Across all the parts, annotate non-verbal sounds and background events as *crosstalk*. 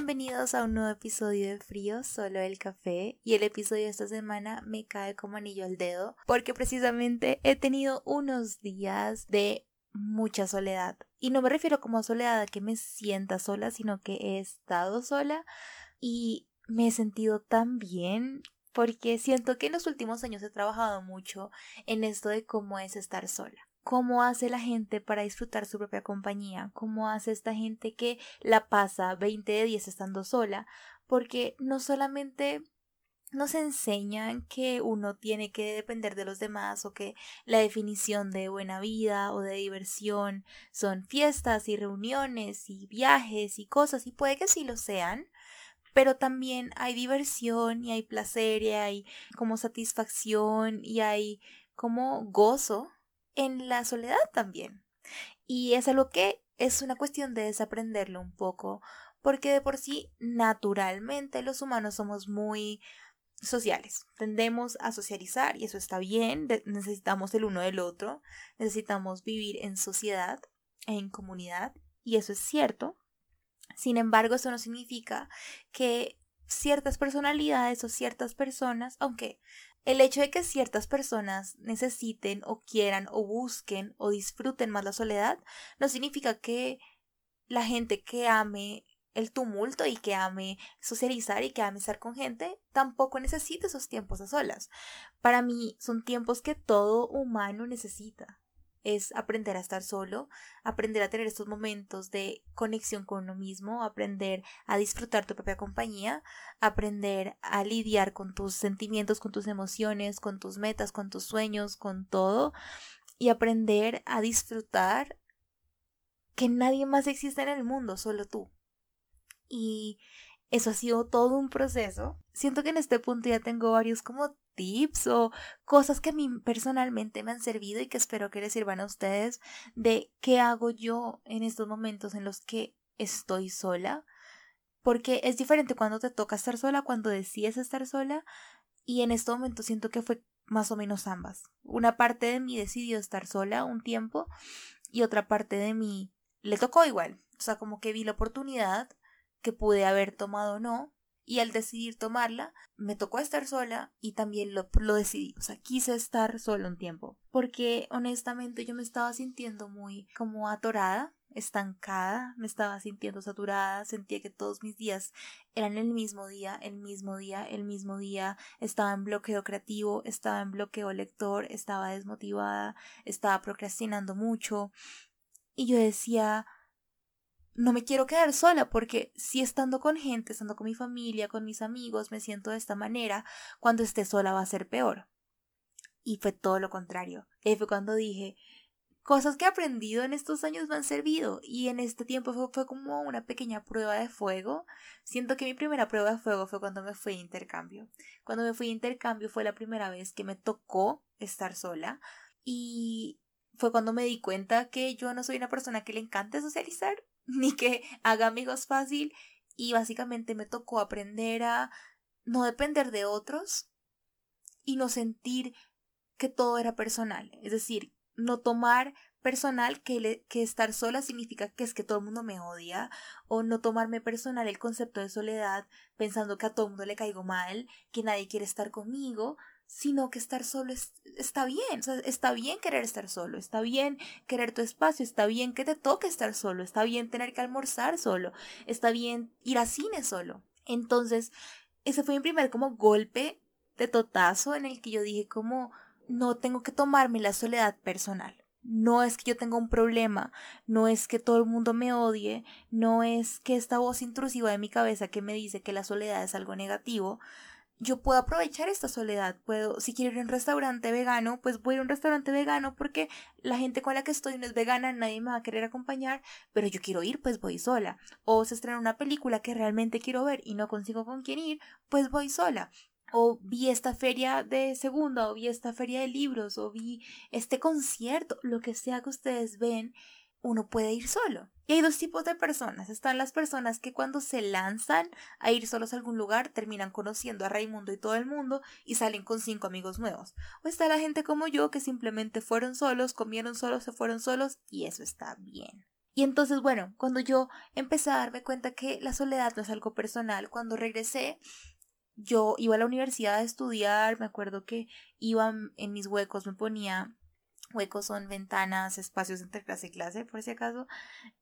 Bienvenidos a un nuevo episodio de Frío, solo el café. Y el episodio de esta semana me cae como anillo al dedo porque precisamente he tenido unos días de mucha soledad. Y no me refiero como a soledad a que me sienta sola, sino que he estado sola y me he sentido tan bien porque siento que en los últimos años he trabajado mucho en esto de cómo es estar sola cómo hace la gente para disfrutar su propia compañía, cómo hace esta gente que la pasa 20 de 10 estando sola, porque no solamente nos enseñan que uno tiene que depender de los demás o que la definición de buena vida o de diversión son fiestas y reuniones y viajes y cosas y puede que sí lo sean, pero también hay diversión y hay placer y hay como satisfacción y hay como gozo en la soledad también. Y es algo que es una cuestión de desaprenderlo un poco, porque de por sí naturalmente los humanos somos muy sociales. Tendemos a socializar y eso está bien, necesitamos el uno del otro, necesitamos vivir en sociedad, en comunidad y eso es cierto. Sin embargo, eso no significa que ciertas personalidades o ciertas personas, aunque el hecho de que ciertas personas necesiten o quieran o busquen o disfruten más la soledad no significa que la gente que ame el tumulto y que ame socializar y que ame estar con gente tampoco necesite esos tiempos a solas. Para mí son tiempos que todo humano necesita es aprender a estar solo, aprender a tener estos momentos de conexión con uno mismo, aprender a disfrutar tu propia compañía, aprender a lidiar con tus sentimientos, con tus emociones, con tus metas, con tus sueños, con todo y aprender a disfrutar que nadie más existe en el mundo, solo tú. Y eso ha sido todo un proceso. Siento que en este punto ya tengo varios como o cosas que a mí personalmente me han servido y que espero que les sirvan a ustedes de qué hago yo en estos momentos en los que estoy sola. Porque es diferente cuando te toca estar sola, cuando decides estar sola. Y en este momento siento que fue más o menos ambas. Una parte de mí decidió estar sola un tiempo y otra parte de mí le tocó igual. O sea, como que vi la oportunidad que pude haber tomado o no, y al decidir tomarla, me tocó estar sola y también lo, lo, decidí, o sea, quise estar sola un tiempo, porque honestamente yo me estaba sintiendo muy como atorada, estancada, me estaba sintiendo saturada, sentía que todos mis días eran el mismo día, el mismo día, el mismo día, estaba en bloqueo creativo, estaba en bloqueo lector, estaba desmotivada, estaba procrastinando mucho, y yo decía, no me quiero quedar sola porque si estando con gente, estando con mi familia, con mis amigos, me siento de esta manera, cuando esté sola va a ser peor. Y fue todo lo contrario. Y fue cuando dije, cosas que he aprendido en estos años me han servido y en este tiempo fue, como una pequeña prueba de fuego. Siento que mi primera prueba de fuego fue cuando me fui a intercambio. Cuando me fui a intercambio fue la primera vez que me tocó estar sola y fue cuando me di cuenta que yo no soy una persona que le encante socializar ni que haga amigos fácil y básicamente me tocó aprender a no depender de otros y no sentir que todo era personal, es decir, no tomar personal que, que estar sola significa que es que todo el mundo me odia o no tomarme personal el concepto de soledad pensando que a todo el mundo le caigo mal, que nadie quiere estar conmigo, sino que estar solo está bien, está bien querer estar solo, está bien querer tu espacio, está bien que te toque estar solo, está bien tener que almorzar solo, está bien ir a cine solo. Entonces, ese fue mi primer como golpe de totazo en el que yo dije como no tengo que tomarme la soledad personal. No es que yo tenga un problema, no es que todo el mundo me odie, no es que esta voz intrusiva de mi cabeza que me dice que la soledad es algo negativo, yo puedo aprovechar esta soledad. Puedo, si quiero ir a un restaurante vegano, pues voy a un restaurante vegano porque la gente con la que estoy no es vegana, nadie me va a querer acompañar, pero yo quiero ir, pues voy sola. O se estrena una película que realmente quiero ver y no consigo con quién ir, pues voy sola. O vi esta feria de segunda, o vi esta feria de libros, o vi este concierto, lo que sea que ustedes ven uno puede ir solo. Y hay dos tipos de personas. Están las personas que cuando se lanzan a ir solos a algún lugar terminan conociendo a Raimundo y todo el mundo y salen con cinco amigos nuevos. O está la gente como yo que simplemente fueron solos, comieron solos, se fueron solos y eso está bien. Y entonces, bueno, cuando yo empecé a darme cuenta que la soledad no es algo personal, cuando regresé, yo iba a la universidad a estudiar, me acuerdo que iba en mis huecos, me ponía huecos son ventanas, espacios entre clase y clase, por si acaso,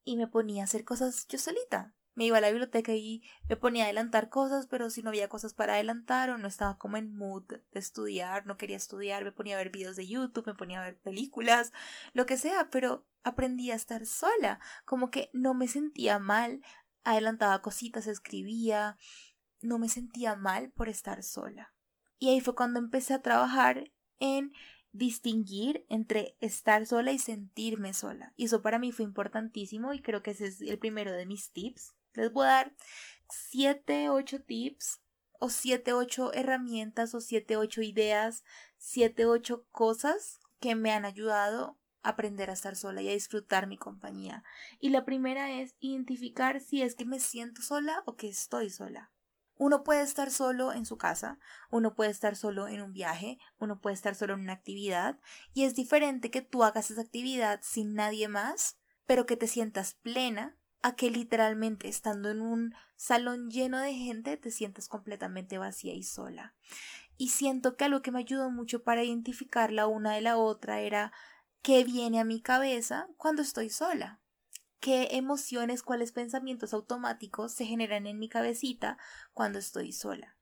y me ponía a hacer cosas yo solita. Me iba a la biblioteca y me ponía a adelantar cosas, pero si no había cosas para adelantar o no estaba como en mood de estudiar, no quería estudiar, me ponía a ver videos de YouTube, me ponía a ver películas, lo que sea, pero aprendí a estar sola, como que no me sentía mal, adelantaba cositas, escribía, no me sentía mal por estar sola. Y ahí fue cuando empecé a trabajar en distinguir entre estar sola y sentirme sola. Y eso para mí fue importantísimo y creo que ese es el primero de mis tips. Les voy a dar 7, 8 tips o 7, 8 herramientas o 7, 8 ideas, 7, 8 cosas que me han ayudado a aprender a estar sola y a disfrutar mi compañía. Y la primera es identificar si es que me siento sola o que estoy sola. Uno puede estar solo en su casa, uno puede estar solo en un viaje, uno puede estar solo en una actividad, y es diferente que tú hagas esa actividad sin nadie más, pero que te sientas plena, a que literalmente estando en un salón lleno de gente te sientas completamente vacía y sola. Y siento que algo que me ayudó mucho para identificar la una de la otra era qué viene a mi cabeza cuando estoy sola qué emociones, cuáles pensamientos automáticos se generan en mi cabecita cuando estoy sola.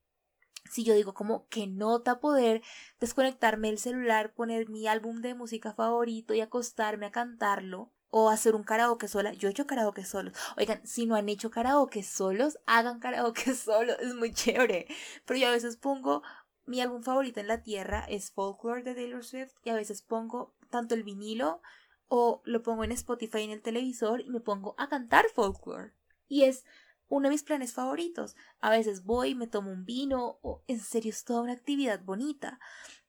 Si yo digo como que nota poder desconectarme el celular, poner mi álbum de música favorito y acostarme a cantarlo, o hacer un karaoke sola. Yo he hecho karaoke solos. Oigan, si no han hecho karaoke solos, hagan karaoke *laughs* solos. Es muy chévere. Pero yo a veces pongo mi álbum favorito en la tierra, es Folklore de Taylor Swift, y a veces pongo tanto el vinilo o lo pongo en Spotify en el televisor y me pongo a cantar folklore. Y es uno de mis planes favoritos. A veces voy, me tomo un vino o en serio es toda una actividad bonita.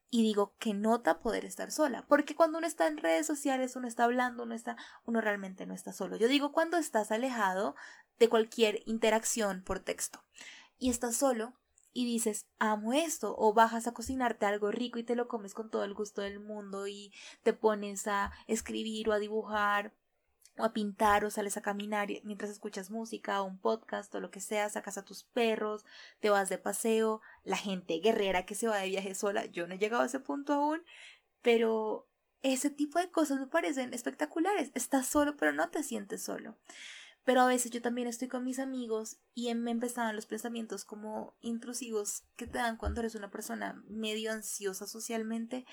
Y digo que nota poder estar sola, porque cuando uno está en redes sociales, uno está hablando, uno está, uno realmente no está solo. Yo digo cuando estás alejado de cualquier interacción por texto y estás solo, y dices, amo esto, o bajas a cocinarte algo rico y te lo comes con todo el gusto del mundo y te pones a escribir o a dibujar o a pintar o sales a caminar mientras escuchas música o un podcast o lo que sea, sacas a tus perros, te vas de paseo, la gente guerrera que se va de viaje sola, yo no he llegado a ese punto aún, pero ese tipo de cosas me parecen espectaculares. Estás solo pero no te sientes solo. Pero a veces yo también estoy con mis amigos y me empezaban los pensamientos como intrusivos que te dan cuando eres una persona medio ansiosa socialmente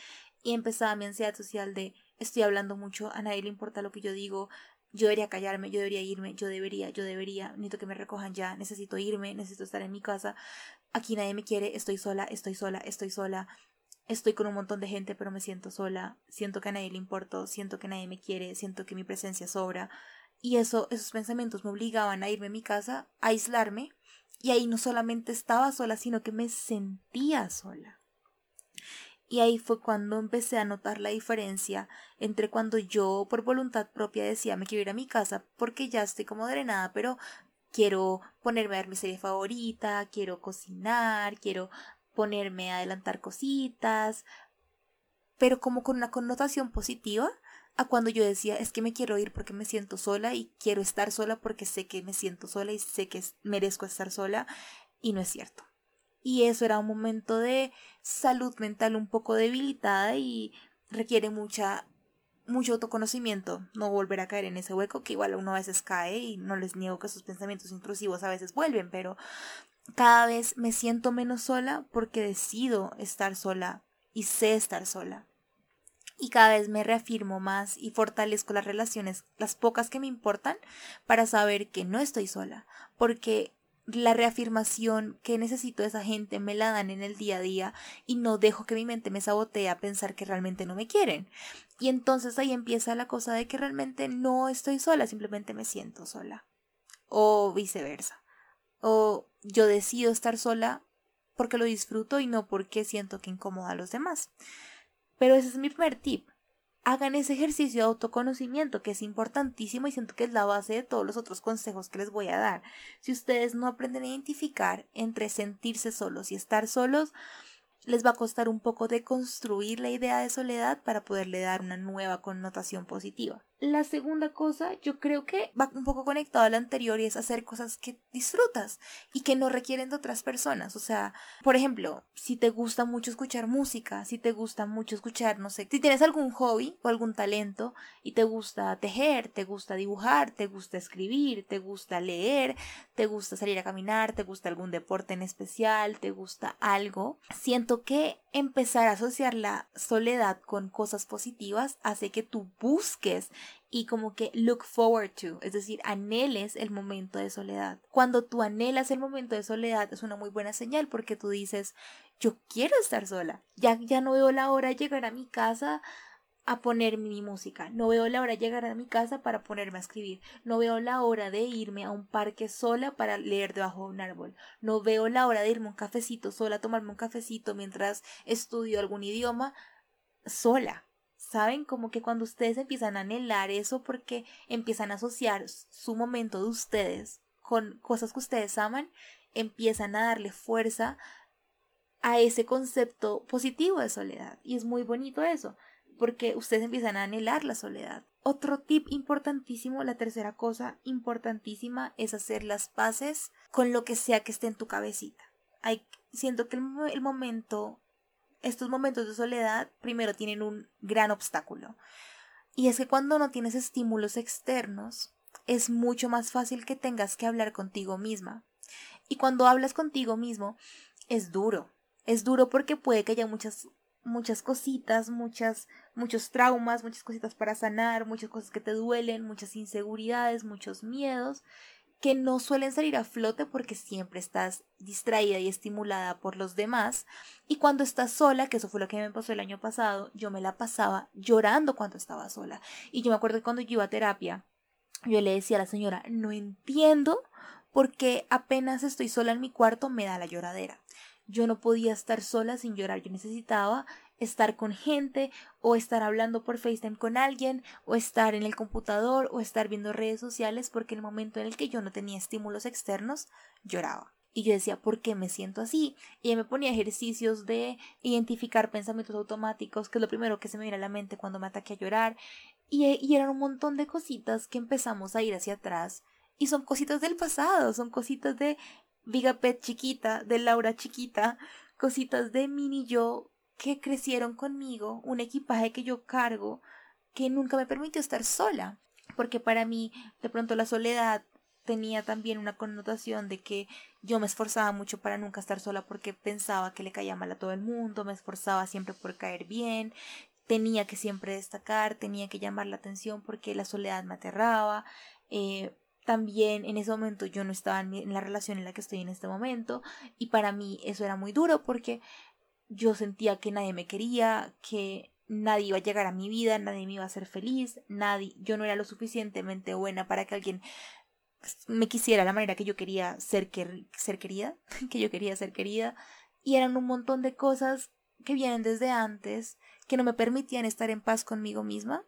y empezaba mi ansiedad social de estoy hablando mucho, a nadie le importa lo que yo digo, yo debería callarme, yo debería irme, yo debería, yo debería, necesito que me recojan ya, necesito irme, necesito estar en mi casa, aquí nadie me quiere, estoy sola, estoy sola, estoy sola, estoy con un montón de gente pero me siento sola, siento que a nadie le importo, siento que nadie me quiere, siento que mi presencia sobra, y eso, esos pensamientos me obligaban a irme a mi casa, a aislarme, y ahí no solamente estaba sola, sino que me sentía sola. Y ahí fue cuando empecé a notar la diferencia entre cuando yo por voluntad propia decía me quiero ir a mi casa porque ya estoy como drenada, pero quiero ponerme a ver mi serie favorita, quiero cocinar, quiero ponerme a adelantar cositas, pero como con una connotación positiva a cuando yo decía es que me quiero ir porque me siento sola y quiero estar sola porque sé que me siento sola y sé que merezco estar sola y no es cierto. Y eso era un momento de salud mental un poco debilitada y requiere mucha mucho autoconocimiento, no volver a caer en ese hueco que igual uno a veces cae y no les niego que sus pensamientos intrusivos a veces vuelven, pero cada vez me siento menos sola porque decido estar sola y sé estar sola y cada vez me reafirmo más y fortalezco las relaciones, las pocas que me importan, para saber que no estoy sola, porque la reafirmación que necesito de esa gente me la dan en el día a día y no dejo que mi mente me sabotee a pensar que realmente no me quieren. Y entonces ahí empieza la cosa de que realmente no estoy sola, simplemente me siento sola. O viceversa. O yo decido estar sola porque lo disfruto y no porque siento que incomoda a los demás. Pero ese es mi primer tip. Hagan ese ejercicio de autoconocimiento que es importantísimo y siento que es la base de todos los otros consejos que les voy a dar. Si ustedes no aprenden a identificar entre sentirse solos y estar solos, les va a costar un poco de construir la idea de soledad para poderle dar una nueva connotación positiva. La segunda cosa, yo creo que va un poco conectado a lo anterior y es hacer cosas que disfrutas y que no requieren de otras personas. O sea, por ejemplo, si te gusta mucho escuchar música, si te gusta mucho escuchar, no sé, si tienes algún hobby o algún talento y te gusta tejer, te gusta dibujar, te gusta escribir, te gusta leer, te gusta salir a caminar, te gusta algún deporte en especial, te gusta algo, siento que empezar a asociar la soledad con cosas positivas hace que tú busques y como que look forward to, es decir, anheles el momento de soledad. Cuando tú anhelas el momento de soledad es una muy buena señal porque tú dices, yo quiero estar sola, ya, ya no veo la hora de llegar a mi casa a poner mi música. No veo la hora de llegar a mi casa para ponerme a escribir. No veo la hora de irme a un parque sola para leer debajo de un árbol. No veo la hora de irme a un cafecito sola, a tomarme un cafecito mientras estudio algún idioma sola. ¿Saben? Como que cuando ustedes empiezan a anhelar eso porque empiezan a asociar su momento de ustedes con cosas que ustedes aman, empiezan a darle fuerza a ese concepto positivo de soledad. Y es muy bonito eso porque ustedes empiezan a anhelar la soledad. Otro tip importantísimo, la tercera cosa importantísima es hacer las paces con lo que sea que esté en tu cabecita. Hay, siento que el, momento, estos momentos de soledad, primero tienen un gran obstáculo. Y es que cuando no tienes estímulos externos, es mucho más fácil que tengas que hablar contigo misma. Y cuando hablas contigo mismo, es duro. Es duro porque puede que haya muchas muchas cositas, muchas, muchos traumas, muchas cositas para sanar, muchas cosas que te duelen, muchas inseguridades, muchos miedos que no suelen salir a flote porque siempre estás distraída y estimulada por los demás. Y cuando estás sola, que eso fue lo que me pasó el año pasado, yo me la pasaba llorando cuando estaba sola. Y yo me acuerdo que cuando yo iba a terapia, yo le decía a la señora, no entiendo por qué apenas estoy sola en mi cuarto me da la lloradera. Yo no podía estar sola sin llorar, yo necesitaba estar con gente o estar hablando por FaceTime con alguien o estar en el computador o estar viendo redes sociales porque en el momento en el que yo no tenía estímulos externos lloraba. Y yo decía, ¿por qué me siento así? Y me ponía ejercicios de identificar pensamientos automáticos, que es lo primero que se me viene a la mente cuando me ataqué a llorar. Y, y eran un montón de cositas que empezamos a ir hacia atrás. Y son cositas del pasado, son cositas de Vigapet chiquita, de Laura chiquita, cositas de mini yo que crecieron conmigo, un equipaje que yo cargo, que nunca me permitió estar sola, porque para mí de pronto la soledad tenía también una connotación de que yo me esforzaba mucho para nunca estar sola porque pensaba que le caía mal a todo el mundo, me esforzaba siempre por caer bien, tenía que siempre destacar, tenía que llamar la atención porque la soledad me aterraba. Eh, también en ese momento yo no estaba en, la relación en la que estoy en este momento y para mí eso era muy duro porque yo sentía que nadie me quería, que nadie iba a llegar a mi vida, nadie me iba a hacer feliz, nadie, yo no era lo suficientemente buena para que alguien me quisiera la manera que yo quería ser, ser querida, *laughs* que yo quería ser querida, y eran un montón de cosas que vienen desde antes, que no me permitían estar en paz conmigo misma.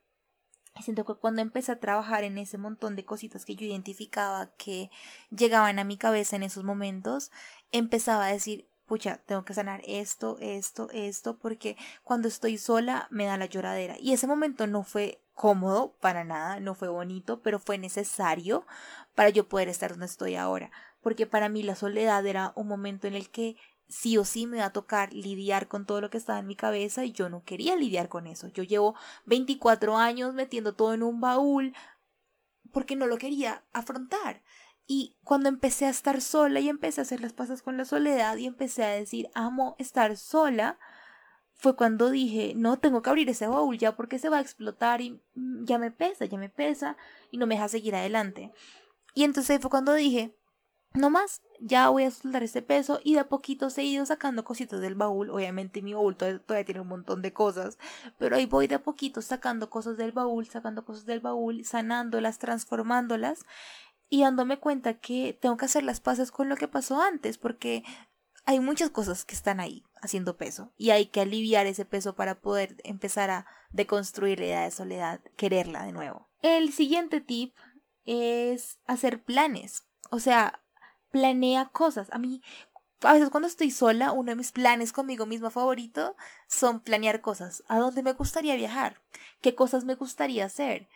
Siento que cuando empecé a trabajar en ese montón de cositas que yo identificaba que llegaban a mi cabeza en esos momentos, empezaba a decir, pucha, tengo que sanar esto, esto, esto, porque cuando estoy sola me da la lloradera. Y ese momento no fue cómodo para nada, no fue bonito, pero fue necesario para yo poder estar donde estoy ahora. Porque para mí la soledad era un momento en el que sí o sí me iba a tocar lidiar con todo lo que estaba en mi cabeza y yo no quería lidiar con eso. Yo llevo 24 años metiendo todo en un baúl porque no lo quería afrontar. Y cuando empecé a estar sola y empecé a hacer las pasas con la soledad y empecé a decir, amo estar sola, fue cuando dije, no, tengo que abrir ese baúl ya porque se va a explotar y ya me pesa, ya me pesa y no me deja seguir adelante. Y entonces fue cuando dije, no más, ya voy a soltar este peso y de a poquito he ido sacando cositas del baúl. Obviamente mi baúl todavía, tiene un montón de cosas, pero ahí voy de a poquito sacando cosas del baúl, sacando cosas del baúl, sanándolas, transformándolas y dándome cuenta que tengo que hacer las paces con lo que pasó antes, porque hay muchas cosas que están ahí haciendo peso y hay que aliviar ese peso para poder empezar a deconstruir la idea de soledad, quererla de nuevo. El siguiente tip es hacer planes, o sea, planea cosas. A mí, a veces cuando estoy sola, uno de mis planes conmigo mismo favorito son planear cosas. ¿A dónde me gustaría viajar? ¿Qué cosas me gustaría hacer?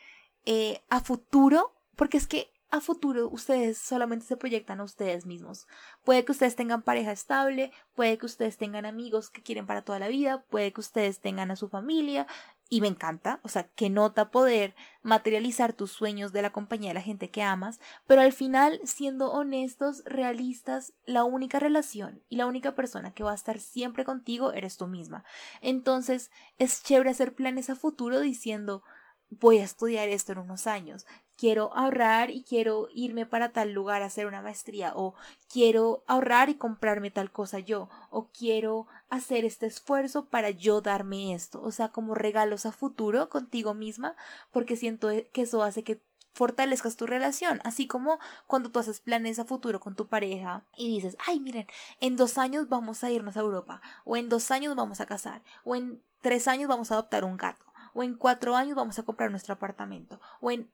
eh, a futuro, porque es que a futuro ustedes solamente se proyectan a ustedes mismos. Puede que ustedes tengan pareja estable, puede que ustedes tengan amigos que quieren para toda la vida, puede que ustedes tengan a su familia, y me encanta, o sea, que nota poder materializar tus sueños de la compañía de la gente que amas, pero al final, siendo honestos, realistas, la única relación y la única persona que va a estar siempre contigo eres tú misma. Entonces, es chévere hacer planes a futuro diciendo, voy a estudiar esto en unos años, quiero ahorrar y quiero irme para tal lugar a hacer una maestría o quiero ahorrar y comprarme tal cosa yo o quiero hacer este esfuerzo para yo darme esto, o sea, como regalos a futuro contigo misma, porque siento que eso hace que fortalezcas tu relación, así como cuando tú haces planes a futuro con tu pareja y dices, ay, miren, en dos años vamos a irnos a Europa, o en dos años vamos a casar, o en tres años vamos a adoptar un gato, o en cuatro años vamos a comprar nuestro apartamento, o en...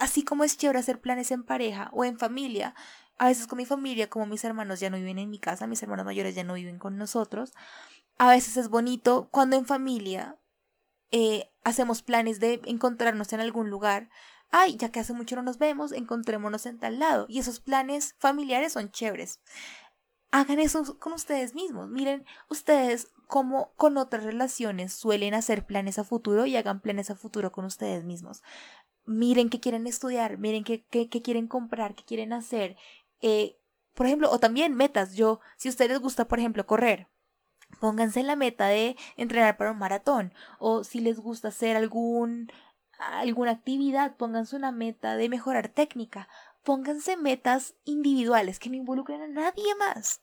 Así como es chévere hacer planes en pareja o en familia, a veces con mi familia, como mis hermanos ya no viven en mi casa, mis hermanos mayores ya no viven con nosotros, a veces es bonito cuando en familia eh, hacemos planes de encontrarnos en algún lugar. Ay, ya que hace mucho no nos vemos, encontrémonos en tal lado. Y esos planes familiares son chéveres. Hagan eso con ustedes mismos. Miren, ustedes como con otras relaciones suelen hacer planes a futuro y hagan planes a futuro con ustedes mismos. Miren qué quieren estudiar, miren qué, qué, quieren comprar, qué quieren hacer. Eh, por ejemplo, o también metas. Yo, si a ustedes les gusta, por ejemplo, correr, pónganse la meta de entrenar para un maratón. O si les gusta hacer algún alguna actividad, pónganse una meta de mejorar técnica. Pónganse metas individuales que no involucren a nadie más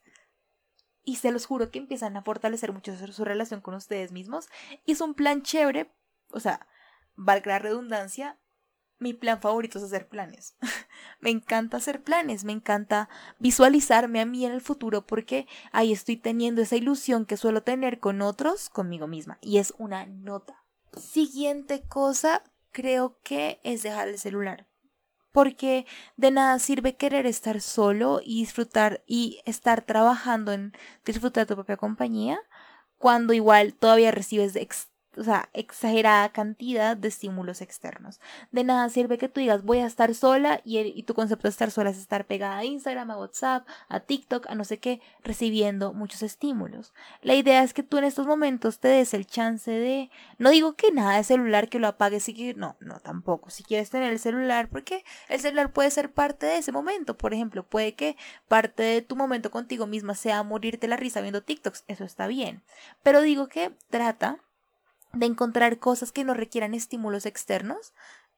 y se los juro que empiezan a fortalecer mucho su relación con ustedes mismos. Y es un plan chévere, o sea, valga la redundancia, mi plan favorito es hacer planes. *laughs* me encanta hacer planes, me encanta visualizarme a mí en el futuro porque ahí estoy teniendo esa ilusión que suelo tener con otros, conmigo misma. Y es una nota. Siguiente cosa, creo que es dejar el celular porque de nada sirve querer estar solo y disfrutar y estar trabajando en disfrutar de tu propia compañía cuando igual todavía recibes o sea, exagerada cantidad de estímulos externos. De nada sirve que tú digas voy a estar sola y, y, tu concepto de estar sola es estar pegada a Instagram, a WhatsApp, a TikTok, a no sé qué, recibiendo muchos estímulos. La idea es que tú en estos momentos te des el chance de, no digo que nada de celular que lo apagues y que, no, no, tampoco. Si quieres tener el celular, porque el celular puede ser parte de ese momento. Por ejemplo, puede que parte de tu momento contigo misma sea morirte la risa viendo TikToks, eso está bien. Pero digo que trata de encontrar cosas que no requieran estímulos externos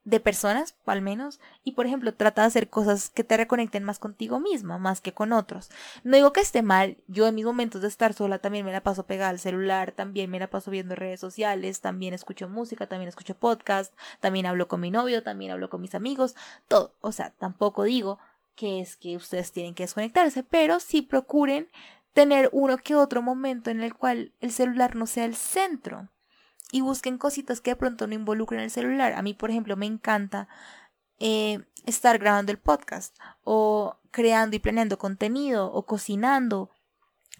de personas, al menos, y por ejemplo, trata de hacer cosas que te reconecten más contigo misma, más que con otros. No digo que esté mal, yo en mis momentos de estar sola también me la paso pegada al celular, también me la paso viendo redes sociales, también escucho música, también escucho podcast, también hablo con mi novio, también hablo con mis amigos, todo. O sea, tampoco digo que es que ustedes tienen que desconectarse, pero sí procuren tener uno que otro momento en el cual el celular no sea el centro y busquen cositas que de pronto no involucren el celular. A mí, por ejemplo, me encanta eh, estar grabando el podcast o creando y planeando contenido o cocinando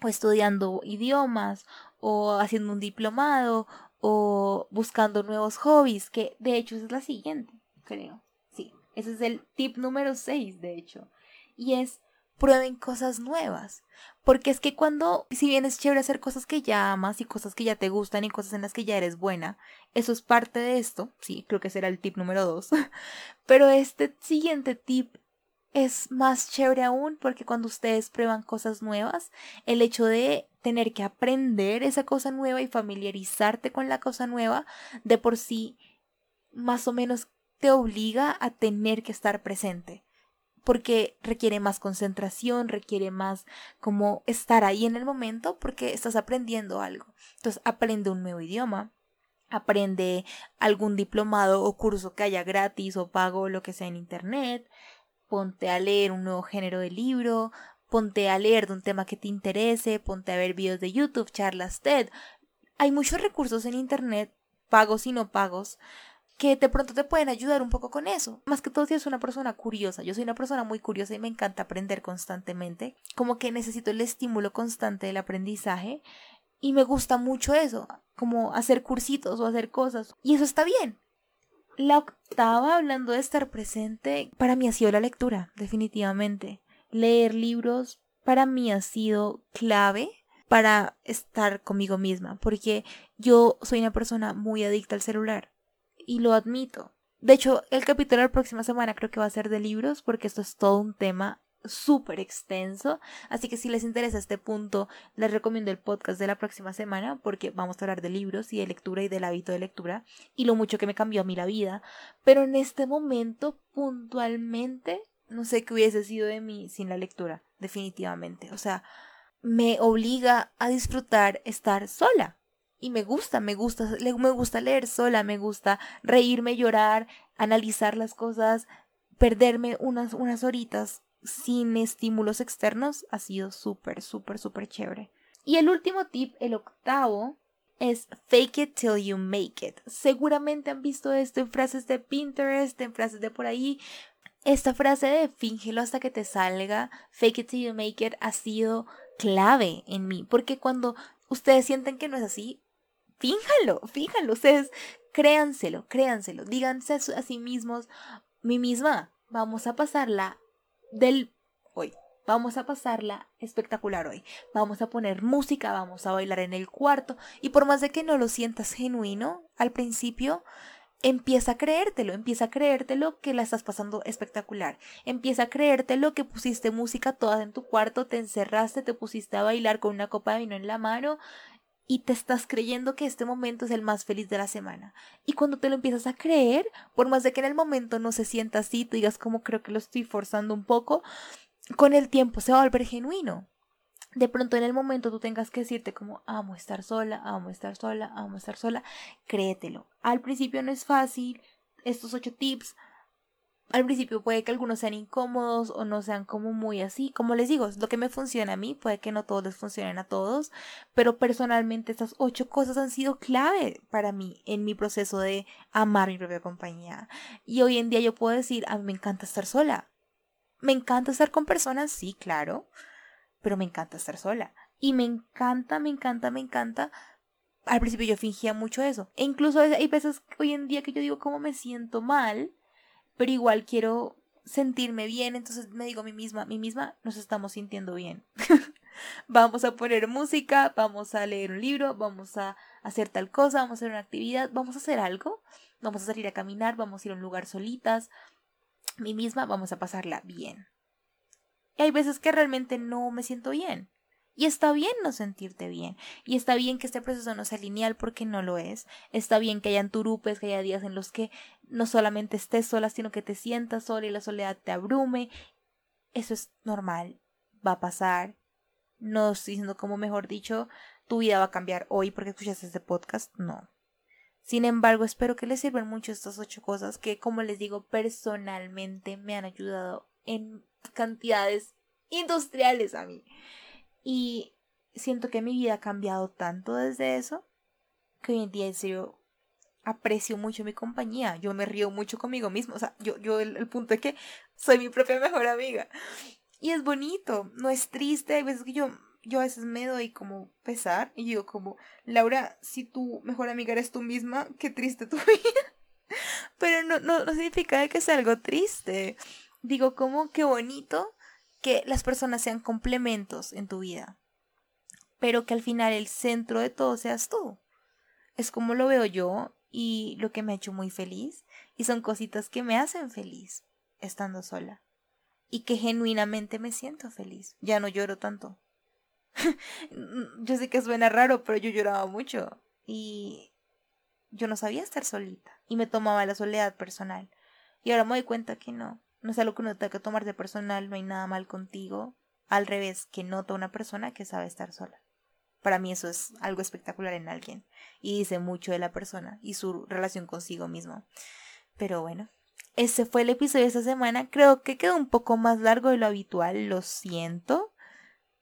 o estudiando idiomas o haciendo un diplomado o buscando nuevos hobbies, que de hecho es la siguiente, creo. Sí, ese es el tip número 6, de hecho. Y es prueben cosas nuevas. Porque es que cuando, si bien es chévere hacer cosas que ya amas y cosas que ya te gustan y cosas en las que ya eres buena, eso es parte de esto, sí, creo que será el tip número dos, *laughs* pero este siguiente tip es más chévere aún porque cuando ustedes prueban cosas nuevas, el hecho de tener que aprender esa cosa nueva y familiarizarte con la cosa nueva, de por sí, más o menos te obliga a tener que estar presente porque requiere más concentración, requiere más como estar ahí en el momento porque estás aprendiendo algo. Entonces aprende un nuevo idioma, aprende algún diplomado o curso que haya gratis o pago lo que sea en internet, ponte a leer un nuevo género de libro, ponte a leer de un tema que te interese, ponte a ver videos de YouTube, charlas TED. Hay muchos recursos en internet, pagos y no pagos, que de pronto te pueden ayudar un poco con eso. Más que todo si eres una persona curiosa. Yo soy una persona muy curiosa y me encanta aprender constantemente. Como que necesito el estímulo constante del aprendizaje. Y me gusta mucho eso, como hacer cursitos o hacer cosas. Y eso está bien. la octava, hablando de estar presente, para mí ha sido la lectura, definitivamente. Leer libros para mí ha sido clave para estar conmigo misma, porque yo soy una persona muy adicta al celular y lo admito. De hecho, el capítulo de la próxima semana creo que va a ser de libros, porque esto es todo un tema súper extenso. Así que si les interesa este punto, les recomiendo el podcast de la próxima semana, porque vamos a hablar de libros y de lectura y del hábito de lectura y lo mucho que me cambió a mí la vida. Pero en este momento, puntualmente, no sé qué hubiese sido de mí sin la lectura, definitivamente. O sea, me obliga a disfrutar estar sola. Y me gusta, me gusta, me gusta leer sola, me gusta reírme, llorar, analizar las cosas, perderme unas, unas horitas sin estímulos externos. Ha sido súper, súper, súper chévere. Y el último tip, el octavo, es fake it till you make it. Seguramente han visto esto en frases de Pinterest, en frases de por ahí. Esta frase de fíngelo hasta que te salga, fake it till you make it, ha sido clave en mí, porque cuando ustedes sienten que no es así, fíjalo, fíjalo, ustedes créanselo, créanselo, díganse a, sí mismos, mi misma, vamos a pasarla del hoy. Vamos a pasarla espectacular hoy. Vamos a poner música, vamos a bailar en el cuarto. Y por más de que no lo sientas genuino al principio, empieza a creértelo, empieza a creértelo que la estás pasando espectacular. Empieza a creértelo que pusiste música toda en tu cuarto, te encerraste, te pusiste a bailar con una copa de vino en la mano y te estás creyendo que este momento es el más feliz de la semana. Y cuando te lo empiezas a creer, por más de que en el momento no se sienta así, tú digas como creo que lo estoy forzando un poco, con el tiempo se va a volver genuino de pronto en el momento tú tengas que decirte como amo estar sola, amo estar sola, amo estar sola, créetelo. Al principio no es fácil, estos ocho tips, al principio puede que algunos sean incómodos o no sean como muy así, como les digo, es lo que me funciona a mí, puede que no todos les funcionen a todos, pero personalmente estas ocho cosas han sido clave para mí en mi proceso de amar mi propia compañía. Y hoy en día yo puedo decir, a mí me encanta estar sola. Me encanta estar con personas, sí, claro, pero me encanta estar sola. Y me encanta, me encanta, me encanta. Al principio yo fingía mucho eso. E incluso hay veces hoy en día que yo digo cómo me siento mal, pero igual quiero sentirme bien, entonces me digo a mí misma, a mí misma nos estamos sintiendo bien. *laughs* vamos a poner música, vamos a leer un libro, vamos a hacer tal cosa, vamos a hacer una actividad, vamos a hacer algo, vamos a salir a caminar, vamos a ir a un lugar solitas, mí misma vamos a pasarla bien. Y hay veces que realmente no me siento bien. Y está bien no sentirte bien. Y está bien que este proceso no sea lineal porque no lo es. Está bien que hayan turupes, que haya días en los que no solamente estés sola, sino que te sientas sola y la soledad te abrume. Eso es normal. Va a pasar. No estoy diciendo como mejor dicho, tu vida va a cambiar hoy porque escuchas este podcast. No. Sin embargo, espero que les sirvan mucho estas ocho cosas que, como les digo, personalmente me han ayudado en cantidades industriales a mí. Y siento que mi vida ha cambiado tanto desde eso que hoy en día en serio aprecio mucho mi compañía. Yo me río mucho conmigo mismo. O sea, yo, yo el, punto es que soy mi propia mejor amiga. Y es bonito, no es triste. Hay que yo, yo a veces me doy como pesar y digo como, Laura, si tu mejor amiga eres tú misma, qué triste tu *laughs* vida. Pero no, no, no significa que sea algo triste digo, como qué bonito que las personas sean complementos en tu vida, pero que al final el centro de todo seas tú. Es como lo veo yo y lo que me ha hecho muy feliz y son cositas que me hacen feliz estando sola y que genuinamente me siento feliz. Ya no lloro tanto. *laughs* yo sé que suena raro, pero yo lloraba mucho y yo no sabía estar solita y me tomaba la soledad personal. Y ahora me doy cuenta que no, no es algo que uno tenga que tomar de personal, no hay nada mal contigo. Al revés, que nota una persona que sabe estar sola. Para mí eso es algo espectacular en alguien y dice mucho de la persona y su relación consigo mismo. Pero bueno, ese fue el episodio de esta semana. Creo que quedó un poco más largo de lo habitual, lo siento,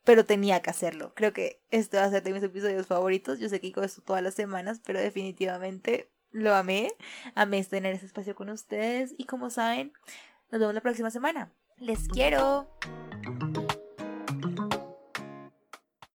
pero tenía que hacerlo. Creo que este va a ser de mis episodios favoritos. Yo sé que digo esto todas las semanas, pero definitivamente lo amé. Amé tener ese espacio con ustedes y como saben, nos vemos la próxima semana. Les quiero.